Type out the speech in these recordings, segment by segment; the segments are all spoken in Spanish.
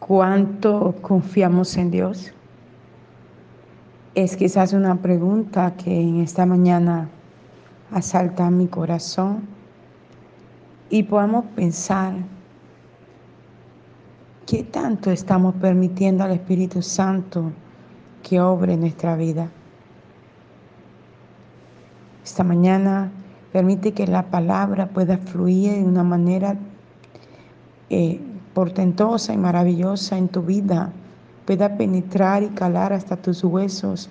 ¿Cuánto confiamos en Dios? Es quizás una pregunta que en esta mañana asalta mi corazón y podamos pensar qué tanto estamos permitiendo al Espíritu Santo que obre nuestra vida. Esta mañana permite que la palabra pueda fluir de una manera eh, portentosa y maravillosa en tu vida pueda penetrar y calar hasta tus huesos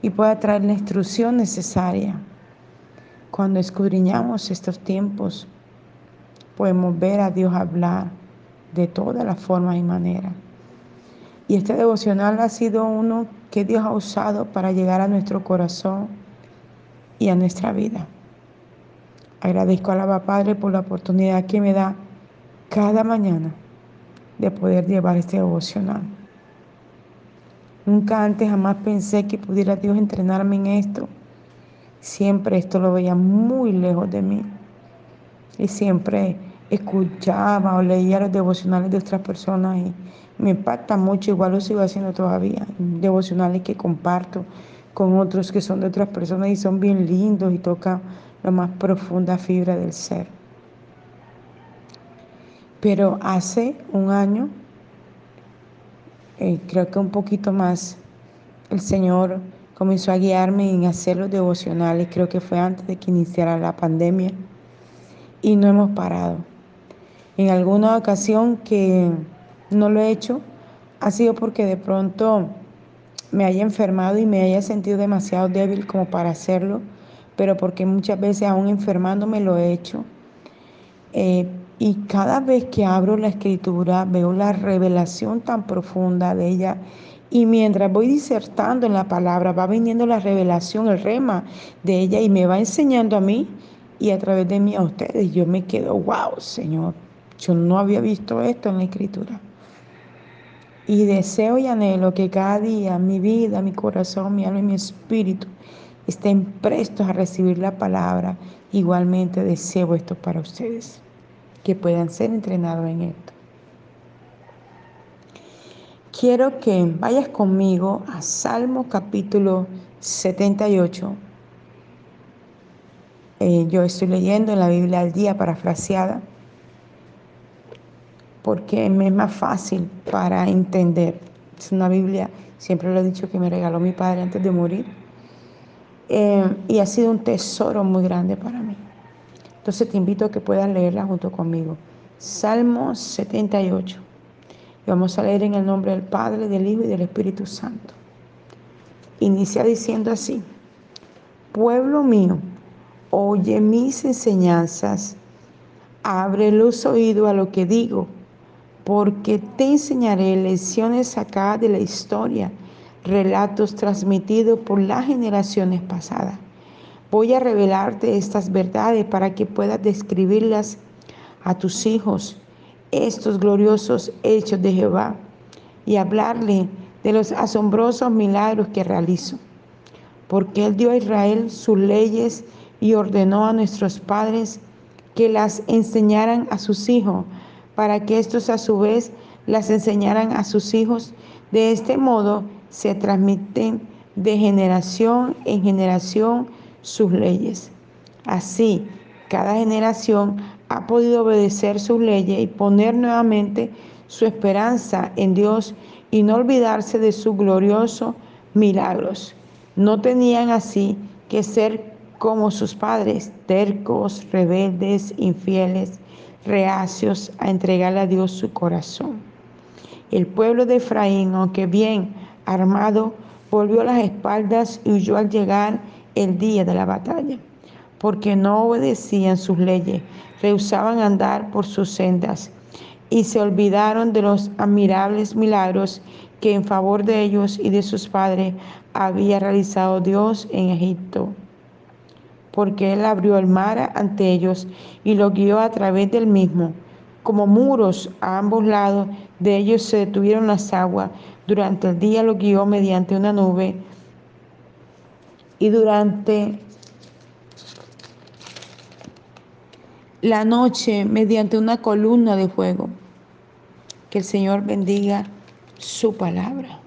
y pueda traer la instrucción necesaria. Cuando escudriñamos estos tiempos, podemos ver a Dios hablar de todas las formas y maneras. Y este devocional ha sido uno que Dios ha usado para llegar a nuestro corazón y a nuestra vida. Agradezco a la Padre por la oportunidad que me da cada mañana de poder llevar este devocional. Nunca antes jamás pensé que pudiera Dios entrenarme en esto. Siempre esto lo veía muy lejos de mí. Y siempre escuchaba o leía los devocionales de otras personas y me impacta mucho, igual lo sigo haciendo todavía, devocionales que comparto con otros que son de otras personas y son bien lindos y tocan la más profunda fibra del ser. Pero hace un año, eh, creo que un poquito más, el Señor comenzó a guiarme en hacer los devocionales, creo que fue antes de que iniciara la pandemia, y no hemos parado. En alguna ocasión que no lo he hecho, ha sido porque de pronto me haya enfermado y me haya sentido demasiado débil como para hacerlo, pero porque muchas veces aún enfermándome lo he hecho. Eh, y cada vez que abro la escritura veo la revelación tan profunda de ella. Y mientras voy disertando en la palabra, va viniendo la revelación, el rema de ella y me va enseñando a mí y a través de mí a ustedes. Yo me quedo, wow, Señor, yo no había visto esto en la escritura. Y deseo y anhelo que cada día mi vida, mi corazón, mi alma y mi espíritu estén prestos a recibir la palabra. Igualmente deseo esto para ustedes que puedan ser entrenados en esto. Quiero que vayas conmigo a Salmo capítulo 78. Eh, yo estoy leyendo en la Biblia al día parafraseada porque me es más fácil para entender. Es una Biblia, siempre lo he dicho, que me regaló mi padre antes de morir. Eh, y ha sido un tesoro muy grande para mí. Entonces te invito a que puedas leerla junto conmigo. Salmo 78. Y vamos a leer en el nombre del Padre, del Hijo y del Espíritu Santo. Inicia diciendo así, pueblo mío, oye mis enseñanzas, abre los oídos a lo que digo, porque te enseñaré lecciones sacadas de la historia, relatos transmitidos por las generaciones pasadas Voy a revelarte estas verdades para que puedas describirlas a tus hijos, estos gloriosos hechos de Jehová, y hablarle de los asombrosos milagros que realizo. Porque Él dio a Israel sus leyes y ordenó a nuestros padres que las enseñaran a sus hijos, para que estos a su vez las enseñaran a sus hijos. De este modo se transmiten de generación en generación sus leyes. Así, cada generación ha podido obedecer sus leyes y poner nuevamente su esperanza en Dios y no olvidarse de sus gloriosos milagros. No tenían así que ser como sus padres, tercos, rebeldes, infieles, reacios a entregarle a Dios su corazón. El pueblo de Efraín, aunque bien armado, volvió las espaldas y huyó al llegar el día de la batalla, porque no obedecían sus leyes, rehusaban andar por sus sendas y se olvidaron de los admirables milagros que en favor de ellos y de sus padres había realizado Dios en Egipto. Porque Él abrió el mar ante ellos y lo guió a través del mismo. Como muros a ambos lados de ellos se detuvieron las aguas. Durante el día lo guió mediante una nube y durante la noche mediante una columna de fuego. Que el Señor bendiga su palabra.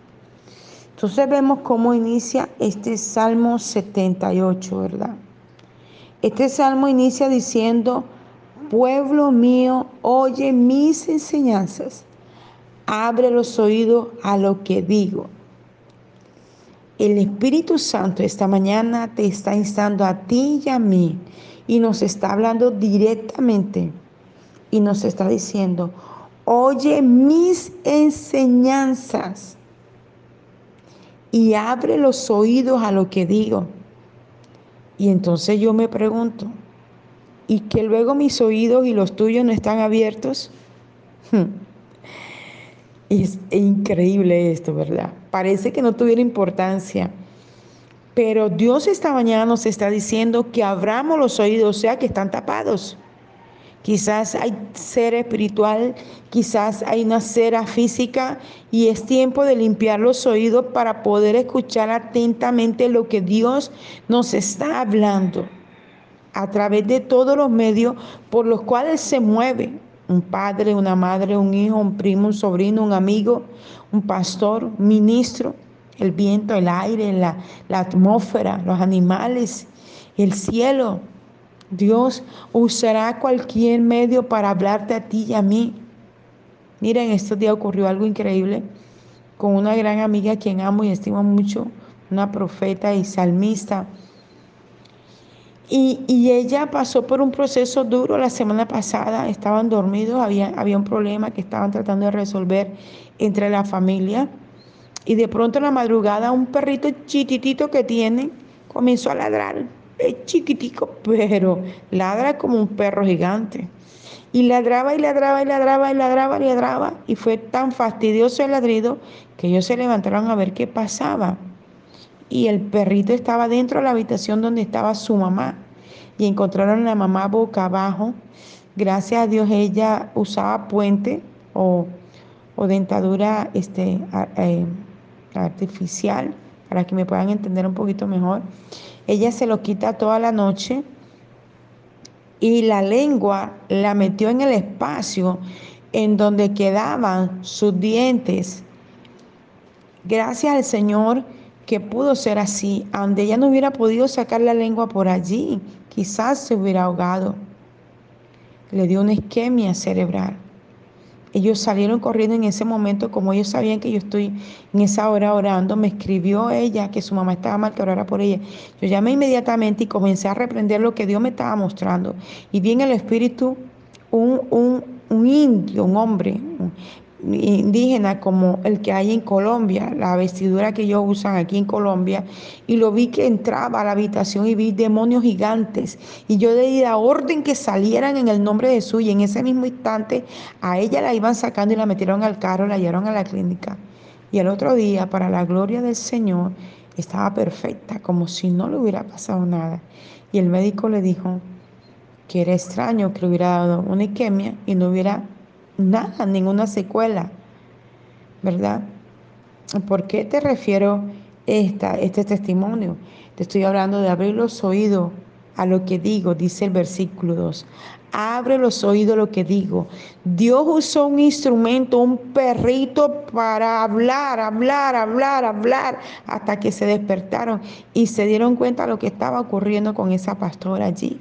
Entonces vemos cómo inicia este Salmo 78, ¿verdad? Este salmo inicia diciendo, pueblo mío, oye mis enseñanzas, abre los oídos a lo que digo. El Espíritu Santo esta mañana te está instando a ti y a mí y nos está hablando directamente y nos está diciendo, oye mis enseñanzas y abre los oídos a lo que digo. Y entonces yo me pregunto, ¿y que luego mis oídos y los tuyos no están abiertos? Es increíble esto, ¿verdad? Parece que no tuviera importancia. Pero Dios esta mañana nos está diciendo que abramos los oídos, o sea, que están tapados. Quizás hay ser espiritual, quizás hay una cera física y es tiempo de limpiar los oídos para poder escuchar atentamente lo que Dios nos está hablando a través de todos los medios por los cuales se mueve. Un padre, una madre, un hijo, un primo, un sobrino, un amigo, un pastor, un ministro, el viento, el aire, la, la atmósfera, los animales, el cielo, Dios usará cualquier medio para hablarte a ti y a mí. Miren, estos días ocurrió algo increíble con una gran amiga a quien amo y estimo mucho, una profeta y salmista. Y, ella pasó por un proceso duro la semana pasada, estaban dormidos, había, había un problema que estaban tratando de resolver entre la familia. Y de pronto en la madrugada un perrito chititito que tiene comenzó a ladrar es chiquitico, pero ladra como un perro gigante. Y ladraba y ladraba y ladraba y ladraba y ladraba. Y fue tan fastidioso el ladrido que ellos se levantaron a ver qué pasaba. Y el perrito estaba dentro de la habitación donde estaba su mamá. Y encontraron a la mamá boca abajo. Gracias a Dios ella usaba puente o, dentadura este, eh, artificial para que me puedan entender un poquito mejor. Ella se lo quita toda la noche y la lengua la metió en el espacio en donde quedaban sus dientes. Gracias al Señor que pudo ser así, donde ella no hubiera podido sacar la lengua por allí, quizás se hubiera ahogado. Le dio una isquemia cerebral. Ellos salieron corriendo en ese momento, como ellos sabían que yo estoy en esa hora orando, me escribió ella que su mamá estaba mal, que orara por ella. Yo llamé inmediatamente y comencé a reprender lo que Dios me estaba mostrando. Y vi en el Espíritu un, un, un indio, un hombre, indígena como el que hay en Colombia, la vestidura que ellos usan aquí en Colombia, y lo vi que entraba a la habitación y vi demonios gigantes. Y yo le di la orden que salieran en el nombre de Jesús y en ese mismo instante a ella la iban sacando y la metieron al carro, la llevaron a la clínica. Y el otro día, para la gloria del Señor, estaba perfecta, como si no le hubiera pasado nada. Y el médico le dijo que era extraño que le hubiera dado una isquemia y no hubiera nada, ninguna secuela, ¿verdad? ¿Por qué te refiero esta, este testimonio? Te estoy hablando de abrir los oídos a lo que digo, dice el versículo 2. Abre los oídos a lo que digo. Dios usó un instrumento, un perrito para hablar, hablar, hablar, hablar, hasta que se despertaron y se dieron cuenta de lo que estaba ocurriendo con esa pastora allí.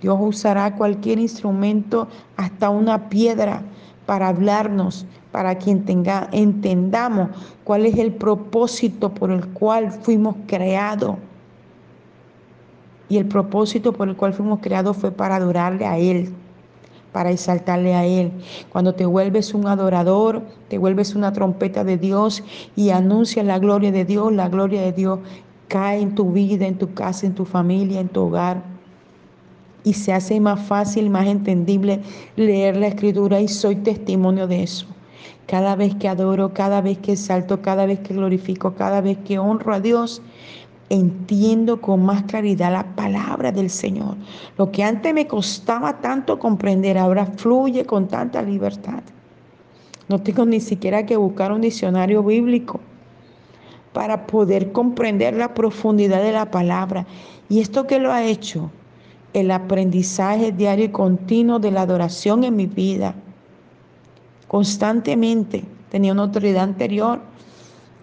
Dios usará cualquier instrumento, hasta una piedra, para hablarnos, para que entendamos cuál es el propósito por el cual fuimos creados. Y el propósito por el cual fuimos creados fue para adorarle a Él, para exaltarle a Él. Cuando te vuelves un adorador, te vuelves una trompeta de Dios y anuncias la gloria de Dios, la gloria de Dios cae en tu vida, en tu casa, en tu familia, en tu hogar y se hace más fácil, más entendible leer la escritura y soy testimonio de eso. Cada vez que adoro, cada vez que salto, cada vez que glorifico, cada vez que honro a Dios, entiendo con más claridad la palabra del Señor. Lo que antes me costaba tanto comprender, ahora fluye con tanta libertad. No tengo ni siquiera que buscar un diccionario bíblico para poder comprender la profundidad de la palabra. ¿Y esto qué lo ha hecho? El aprendizaje diario y continuo de la adoración en mi vida constantemente. Tenía una autoridad anterior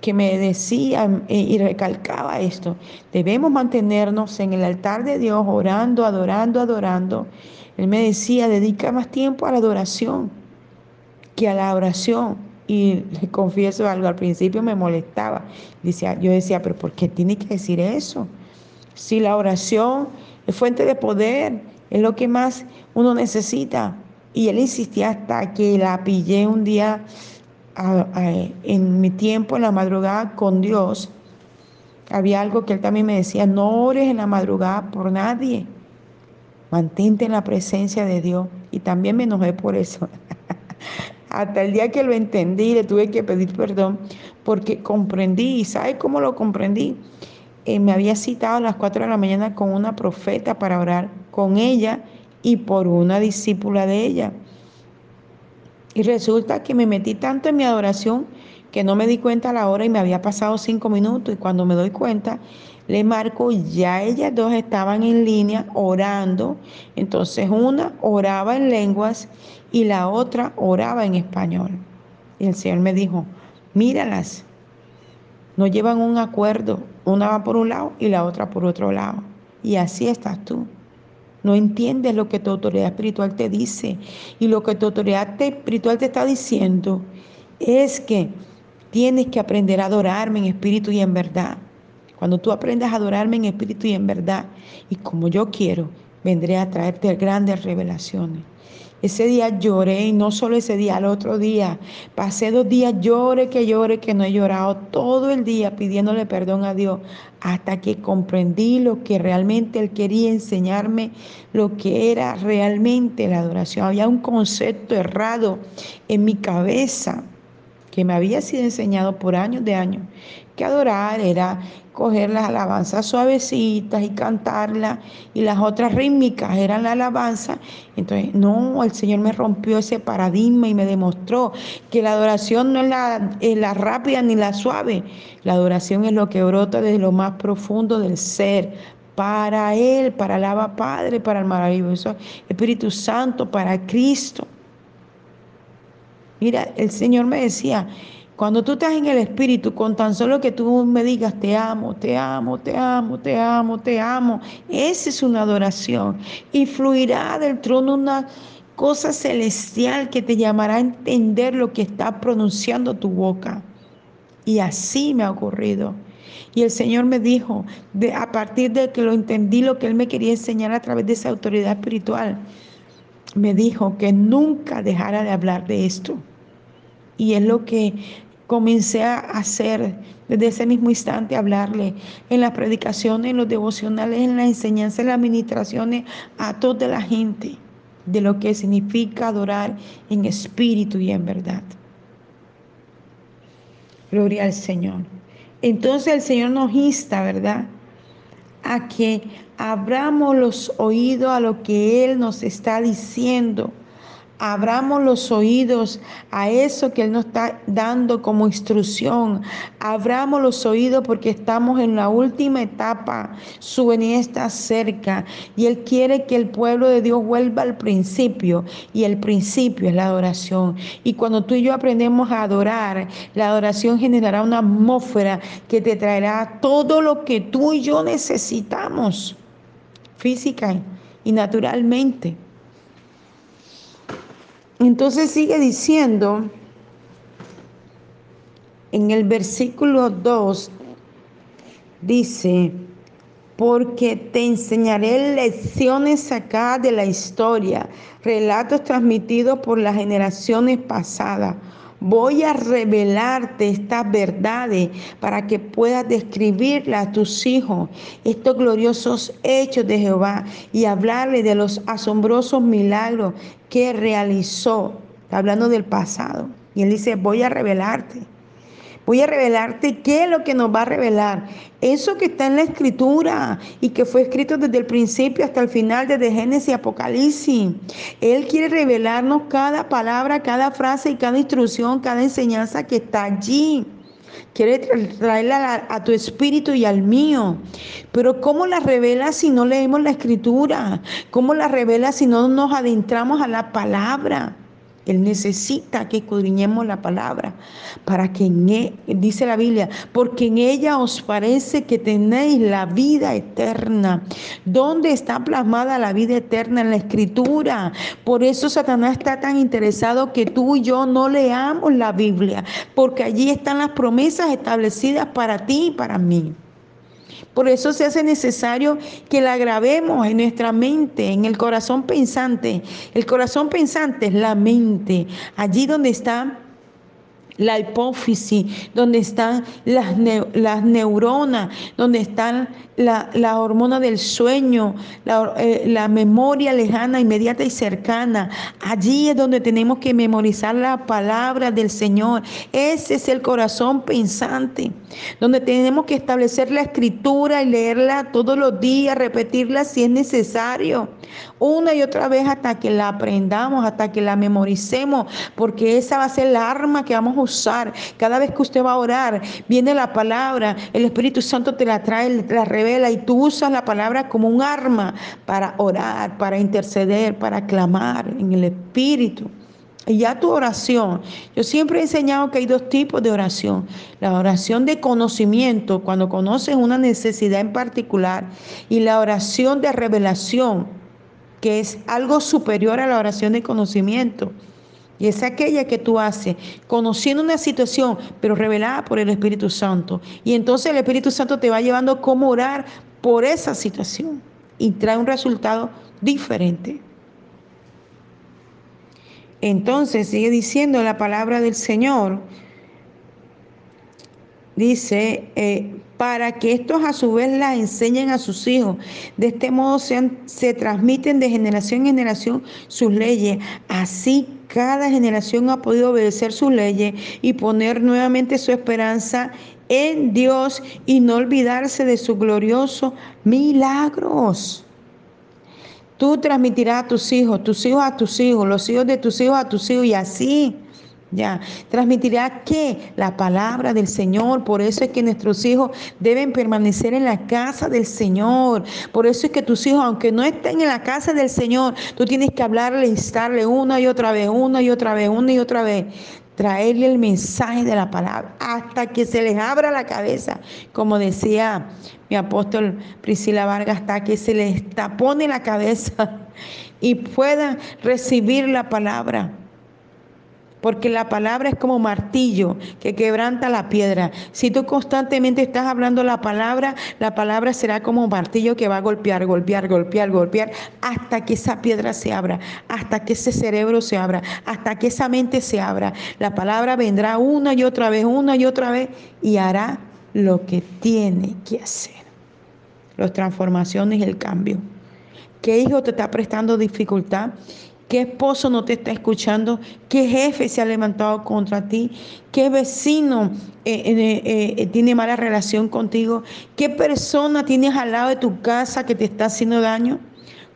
que me decía y recalcaba esto. Debemos mantenernos en el altar de Dios orando, adorando, adorando. Él me decía, dedica más tiempo a la adoración que a la oración. Y le confieso algo, al principio me molestaba. Decía, yo decía, pero ¿por qué tiene que decir eso? Si la oración es fuente de poder, es lo que más uno necesita. Y él insistía hasta que la pillé un día en mi tiempo, en la madrugada con Dios. Había algo que él también me decía, no ores en la madrugada por nadie. Mantente en la presencia de Dios. Y también me enojé por eso. Hasta el día que lo entendí, le tuve que pedir perdón porque comprendí. ¿Y sabe cómo lo comprendí? Eh, me había citado a las 4 de la mañana con una profeta para orar con ella y por una discípula de ella. Y resulta que me metí tanto en mi adoración que no me di cuenta a la hora y me había pasado cinco minutos. Y cuando me doy cuenta, le marco, ya ellas dos estaban en línea orando. Entonces una oraba en lenguas y la otra oraba en español. Y el Señor me dijo, míralas, no llevan un acuerdo, una va por un lado y la otra por otro lado. Y así estás tú. No entiendes lo que tu autoridad espiritual te dice. Y lo que tu autoridad espiritual te está diciendo es que tienes que aprender a adorarme en espíritu y en verdad. Cuando tú aprendas a adorarme en espíritu y en verdad, y como yo quiero, vendré a traerte grandes revelaciones. Ese día lloré y no solo ese día, al otro día. Pasé dos días, llore que llore, que no he llorado todo el día pidiéndole perdón a Dios hasta que comprendí lo que realmente Él quería enseñarme, lo que era realmente la adoración. Había un concepto errado en mi cabeza que me había sido enseñado por años de años, que adorar era coger las alabanzas suavecitas y cantarlas y las otras rítmicas eran la alabanza. Entonces, no, el Señor me rompió ese paradigma y me demostró que la adoración no es la, la rápida ni la suave. La adoración es lo que brota desde lo más profundo del ser, para Él, para el Abba Padre, para el maravilloso Espíritu Santo, para Cristo. Mira, el Señor me decía, cuando tú estás en el Espíritu, con tan solo que tú me digas, te amo, te amo, te amo, te amo, te amo, esa es una adoración. Y fluirá del trono una cosa celestial que te llamará a entender lo que está pronunciando tu boca. Y así me ha ocurrido. Y el Señor me dijo, de, a partir de que lo entendí, lo que Él me quería enseñar a través de esa autoridad espiritual, me dijo que nunca dejara de hablar de esto. Y es lo que comencé a hacer desde ese mismo instante, hablarle en las predicaciones, en los devocionales, en la enseñanza, en las administraciones a toda la gente de lo que significa adorar en espíritu y en verdad. Gloria al Señor. Entonces el Señor nos insta, ¿verdad? A que abramos los oídos a lo que Él nos está diciendo Abramos los oídos a eso que Él nos está dando como instrucción. Abramos los oídos porque estamos en la última etapa. Su venida está cerca y Él quiere que el pueblo de Dios vuelva al principio. Y el principio es la adoración. Y cuando tú y yo aprendemos a adorar, la adoración generará una atmósfera que te traerá todo lo que tú y yo necesitamos, física y naturalmente. Entonces sigue diciendo en el versículo 2, dice, porque te enseñaré lecciones acá de la historia, relatos transmitidos por las generaciones pasadas Voy a revelarte estas verdades para que puedas describirlas a tus hijos, estos gloriosos hechos de Jehová y hablarle de los asombrosos milagros que realizó. hablando del pasado. Y él dice, voy a revelarte. Voy a revelarte qué es lo que nos va a revelar. Eso que está en la escritura y que fue escrito desde el principio hasta el final, desde Génesis y Apocalipsis. Él quiere revelarnos cada palabra, cada frase y cada instrucción, cada enseñanza que está allí. Quiere traerla a, tu espíritu y al mío. Pero ¿cómo la revela si no leemos la escritura? ¿Cómo la revela si no nos adentramos a la palabra? Él necesita que escudriñemos la palabra para que en él, dice la Biblia, porque en ella os parece que tenéis la vida eterna. ¿Dónde está plasmada la vida eterna? En la escritura. Por eso Satanás está tan interesado que tú y yo no leamos la Biblia, porque allí están las promesas establecidas para ti y para mí. Por eso se hace necesario que la grabemos en nuestra mente, en el corazón pensante. El corazón pensante es la mente, allí donde está la hipófisis, donde están las, las neuronas, donde están la, la hormona del sueño, la, eh, la, memoria lejana, inmediata y cercana. Allí es donde tenemos que memorizar la palabra del Señor. Ese es el corazón pensante, donde tenemos que establecer la escritura y leerla todos los días, repetirla si es necesario, una y otra vez hasta que la aprendamos, hasta que la memoricemos, porque esa va a ser la arma que vamos a usar. Cada vez que usted va a orar, viene la palabra, el Espíritu Santo te la trae, la revela y tú usas la palabra como un arma para orar, para interceder, para clamar en el Espíritu. Y ya tu oración, yo siempre he enseñado que hay dos tipos de oración. La oración de conocimiento, cuando conoces una necesidad en particular, y la oración de revelación, que es algo superior a la oración de conocimiento. Y es aquella que tú haces conociendo una situación, pero revelada por el Espíritu Santo. Y entonces el Espíritu Santo te va llevando a cómo orar por esa situación y trae un resultado diferente. Entonces sigue diciendo la palabra del Señor. Dice, eh, para que estos a su vez las enseñen a sus hijos. De este modo se, se transmiten de generación en generación sus leyes. Así cada generación ha podido obedecer sus leyes y poner nuevamente su esperanza en Dios y no olvidarse de sus gloriosos milagros. Tú transmitirás a tus hijos, tus hijos a tus hijos, los hijos de tus hijos a tus hijos y así ya, transmitirá que la palabra del Señor, por eso es que nuestros hijos deben permanecer en la casa del Señor. Por eso es que tus hijos, aunque no estén en la casa del Señor, tú tienes que hablarle, instarle una y otra vez, una y otra vez, una y otra vez. Traerle el mensaje de la palabra hasta que se les abra la cabeza, como decía mi apóstol Priscila Vargas, hasta que se les tapone la cabeza y puedan recibir la palabra porque la palabra es como martillo que quebranta la piedra. Si tú constantemente estás hablando la palabra, la palabra será como martillo que va a golpear, golpear, golpear, golpear, hasta que esa piedra se abra, hasta que ese cerebro se abra, hasta que esa mente se abra. La palabra vendrá una y otra vez, una y otra vez, y hará lo que tiene que hacer. Las transformaciones y el cambio. ¿Qué hijo te está prestando dificultad? ¿Qué esposo no te está escuchando? ¿Qué jefe se ha levantado contra ti? ¿Qué vecino eh, eh, eh, tiene mala relación contigo? ¿Qué persona tienes al lado de tu casa que te está haciendo daño?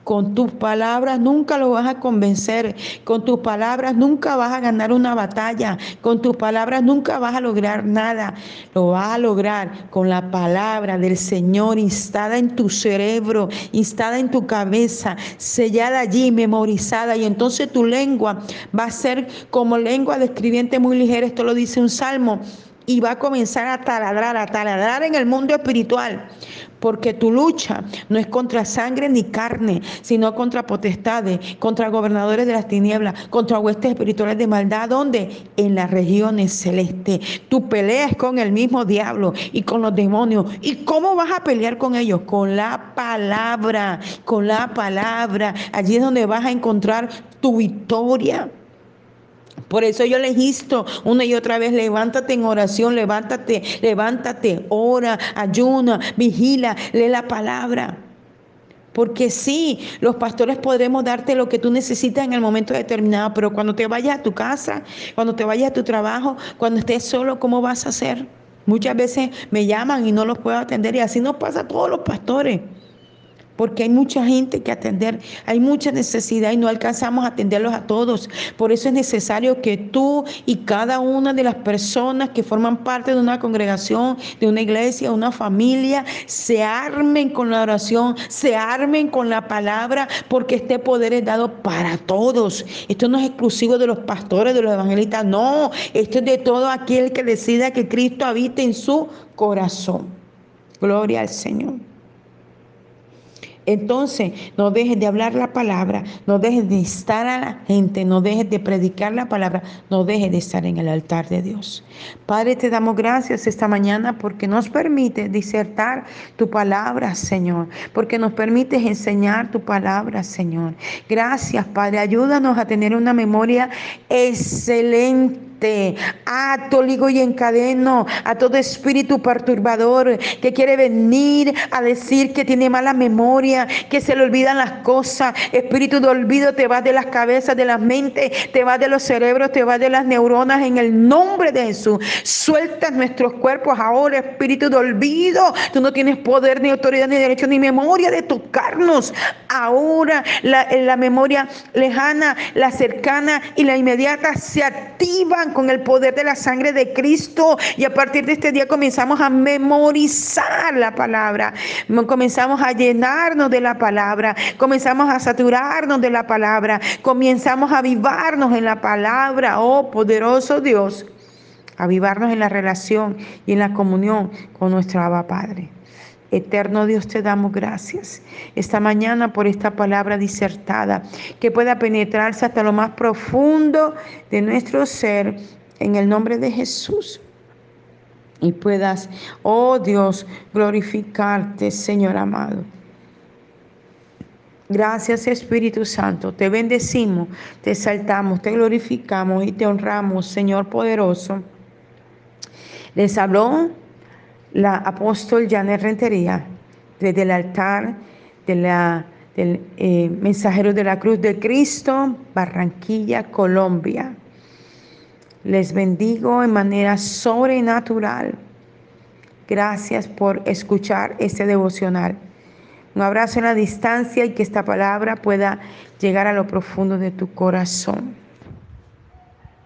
Con tus palabras nunca lo vas a convencer. Con tus palabras nunca vas a ganar una batalla. Con tus palabras nunca vas a lograr nada. Lo vas a lograr con la palabra del Señor instada en tu cerebro, instada en tu cabeza, sellada allí, memorizada. Y entonces tu lengua va a ser como lengua de escribiente muy ligera. Esto lo dice un salmo y va a comenzar a taladrar, a taladrar en el mundo espiritual. Porque tu lucha no es contra sangre ni carne, sino contra potestades, contra gobernadores de las tinieblas, contra huestes espirituales de maldad. ¿Dónde? En las regiones celestes. Tu pelea es con el mismo diablo y con los demonios. ¿Y cómo vas a pelear con ellos? Con la palabra, con la palabra. Allí es donde vas a encontrar tu victoria. Por eso yo les insto una y otra vez, levántate en oración, levántate, levántate, ora, ayuna, vigila, lee la palabra. Porque sí, los pastores podremos darte lo que tú necesitas en el momento determinado, pero cuando te vayas a tu casa, cuando te vayas a tu trabajo, cuando estés solo, ¿cómo vas a hacer? Muchas veces me llaman y no los puedo atender y así nos pasa a todos los pastores. Porque hay mucha gente que atender, hay mucha necesidad y no alcanzamos a atenderlos a todos. Por eso es necesario que tú y cada una de las personas que forman parte de una congregación, de una iglesia, una familia, se armen con la oración, se armen con la palabra, porque este poder es dado para todos. Esto no es exclusivo de los pastores, de los evangelistas, no, esto es de todo aquel que decida que Cristo habite en su corazón. Gloria al Señor. Entonces, no dejes de hablar la palabra, no dejes de estar a la gente, no dejes de predicar la palabra, no dejes de estar en el altar de Dios. Padre, te damos gracias esta mañana porque nos permite disertar tu palabra, Señor, porque nos permites enseñar tu palabra, Señor. Gracias, Padre. Ayúdanos a tener una memoria excelente Ato, ligo y encadeno a todo espíritu perturbador que quiere venir a decir que tiene mala memoria, que se le olvidan las cosas. Espíritu de olvido te va de las cabezas, de las mentes, te va de los cerebros, te va de las neuronas en el nombre de Jesús. Suelta nuestros cuerpos ahora, espíritu de olvido. Tú no tienes poder, ni autoridad, ni derecho, ni memoria de tocarnos. Ahora la, la memoria lejana, la cercana y la inmediata se activan con el poder de la sangre de Cristo. Y a partir de este día comenzamos a memorizar la palabra, comenzamos a llenarnos de la palabra, comenzamos a saturarnos de la palabra, comenzamos a avivarnos en la palabra, oh poderoso Dios, avivarnos en la relación y en la comunión con nuestro Abba Padre. Eterno Dios, te damos gracias esta mañana por esta palabra disertada que pueda penetrarse hasta lo más profundo de nuestro ser en el nombre de Jesús. Y puedas, oh Dios, glorificarte, Señor amado. Gracias Espíritu Santo, te bendecimos, te exaltamos, te glorificamos y te honramos, Señor poderoso. Les habló la apóstol Janet Rentería desde el altar de la, del eh, mensajero de la cruz de Cristo, Barranquilla, Colombia. Les bendigo en manera sobrenatural. Gracias por escuchar este devocional. Un abrazo en la distancia y que esta palabra pueda llegar a lo profundo de tu corazón.